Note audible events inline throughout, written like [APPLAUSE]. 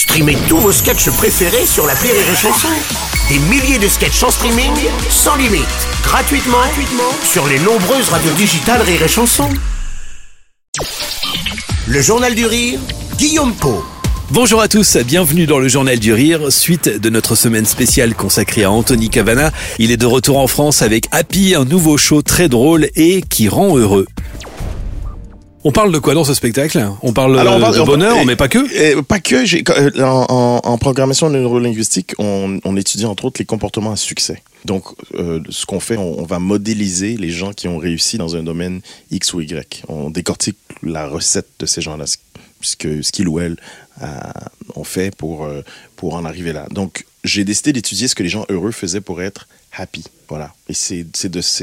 Streamez tous vos sketchs préférés sur la Rire et Chanson. Des milliers de sketchs en streaming, sans limite, gratuitement, sur les nombreuses radios digitales Rire et Chanson. Le Journal du Rire, Guillaume Po. Bonjour à tous, bienvenue dans le Journal du Rire, suite de notre semaine spéciale consacrée à Anthony Cavana. Il est de retour en France avec Happy, un nouveau show très drôle et qui rend heureux. On parle de quoi dans ce spectacle? On parle, Alors, on parle- de on- bonheur, mais pas que. Euh, pas que. euh, En, en- en programmation neurolinguistique, on, on étudie entre autres les comportements à succès. Donc, euh, ce qu'on fait, on, on va modéliser les gens qui ont réussi dans un domaine X ou Y. On décortique la recette de ces gens-là, ce ce que ce qu'il ou elle a- ont fait pour, euh, pour en arriver là. Donc, j'ai décidé d'étudier ce que les gens heureux faisaient pour être happy. Voilà. Et c'est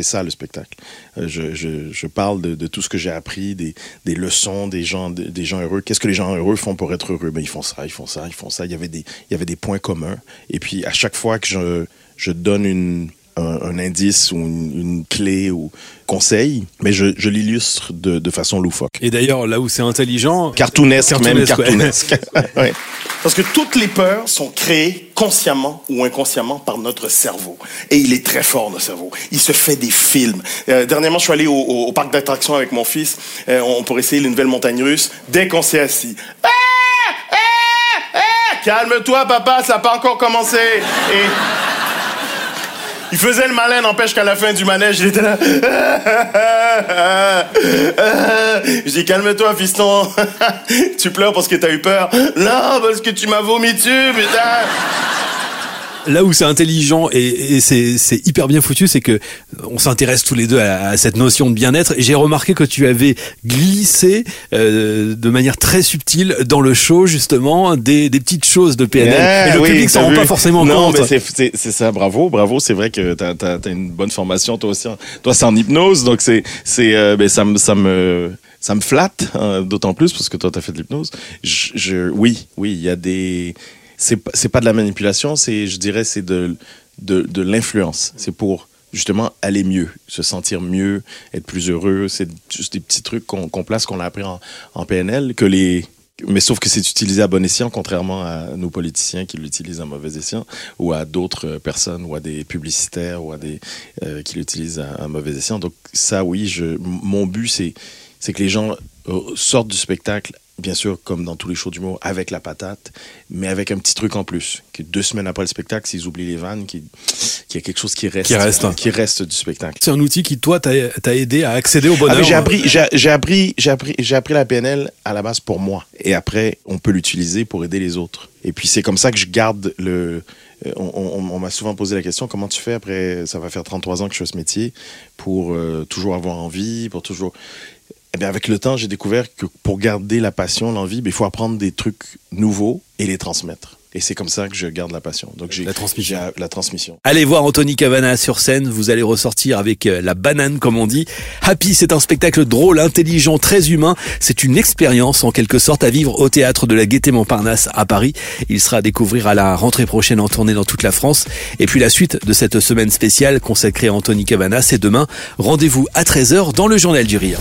ça le spectacle. Euh, je, je, je parle de, tout ce que j'ai appris, des, des leçons des gens, des gens heureux. Qu'est-ce que les gens heureux font pour être heureux? Ben, ils font ça, ils font ça, ils font ça. Il y avait des, il y avait des points communs. Et puis, à chaque fois que je, je donne une, un, un indice ou une, une clé ou conseil, mais je, je l'illustre de, de façon loufoque. Et d'ailleurs, là où c'est intelligent, Cartoonesque, même Cartoonesque, ouais. cartoonesque. [LAUGHS] [LAUGHS] Ouais. Parce que toutes les peurs sont créées consciemment ou inconsciemment par notre cerveau. Et il est très fort, notre cerveau. Il se fait des films. Euh, dernièrement, je suis allé au, au- au parc d'attractions avec mon fils euh, on, pour essayer les nouvelles montagnes russes. Dès qu'on s'est assis, Ah! Ah! Ah! calme-toi, papa, ça n'a pas encore commencé. Et il faisait le malin, n'empêche qu'à la fin du manège, il était là. [LAUGHS] Je dis, calme-toi, fiston. [LAUGHS] tu pleures parce que t'as eu peur. Non, parce que tu m'as vomi dessus, putain. Là où c'est intelligent et, et c'est c'est hyper bien foutu, c'est que on s'intéresse tous les deux à, à cette notion de bien-être. Et j'ai remarqué que tu avais glissé euh, de manière très subtile dans le show justement des, des petites choses de PNL. et le public s'en rend pas forcément non, compte. mais c'est- c'est c'est ça, bravo, bravo. C'est vrai que t'as as, une bonne formation, toi aussi. Toi, c'est en hypnose, donc c'est c'est euh, ben, ça me ça me ça me flatte hein, d'autant plus parce que toi, t'as fait de l'hypnose. Je, je- oui, oui, il y a des c'est c'est pas de la manipulation, c'est je dirais c'est de de, de l'influence. C'est pour justement aller mieux, se sentir mieux, être plus heureux. C'est juste des petits trucs qu'on place, qu'on a appris en, PNL, que les mais sauf que c'est utilisé à bon escient, contrairement à nos politiciens qui l'utilisent à mauvais escient, ou à d'autres personnes, ou à des publicitaires, ou à des euh, qui l'utilisent à, à mauvais escient. Donc ça, oui, je, mon but, c'est c'est que les gens euh, sortent du spectacle, bien sûr, comme dans tous les shows d'humour, avec la patate, mais avec un petit truc en plus. Que deux semaines après le spectacle, s'ils oublient les vannes, qu'il y a quelque chose qui reste, Qui reste. qui reste du spectacle. C'est un outil qui toi t'a aidé à accéder au Ah, bonheur. mais j'ai appris, j'ai appris, j'ai appris, j'ai appris la PNL à la base pour moi. Et après, on peut l'utiliser pour aider les autres. Et puis c'est comme ça que je garde le. euh, On, on- on m'a souvent posé la question comment tu fais après Ça va faire 33 ans que je fais ce métier pour euh, toujours avoir envie, pour toujours. Eh bien, avec le temps, j'ai découvert que pour garder la passion, l'envie, ben, il faut apprendre des trucs nouveaux et les transmettre. Et c'est comme ça que je garde la passion. Donc j'ai La transmission. la transmission. Allez voir Anthony Cavana sur scène, vous allez ressortir avec euh, la banane comme on dit. Happy, c'est un spectacle drôle, intelligent, très humain. C'est une expérience en quelque sorte à vivre au théâtre de la Gaîté Montparnasse à Paris. Il sera à découvrir à la rentrée prochaine en tournée dans toute la France. Et puis la suite de cette semaine spéciale consacrée à Anthony Cavana, c'est demain. Rendez-vous à 13h dans le Journal du Rire.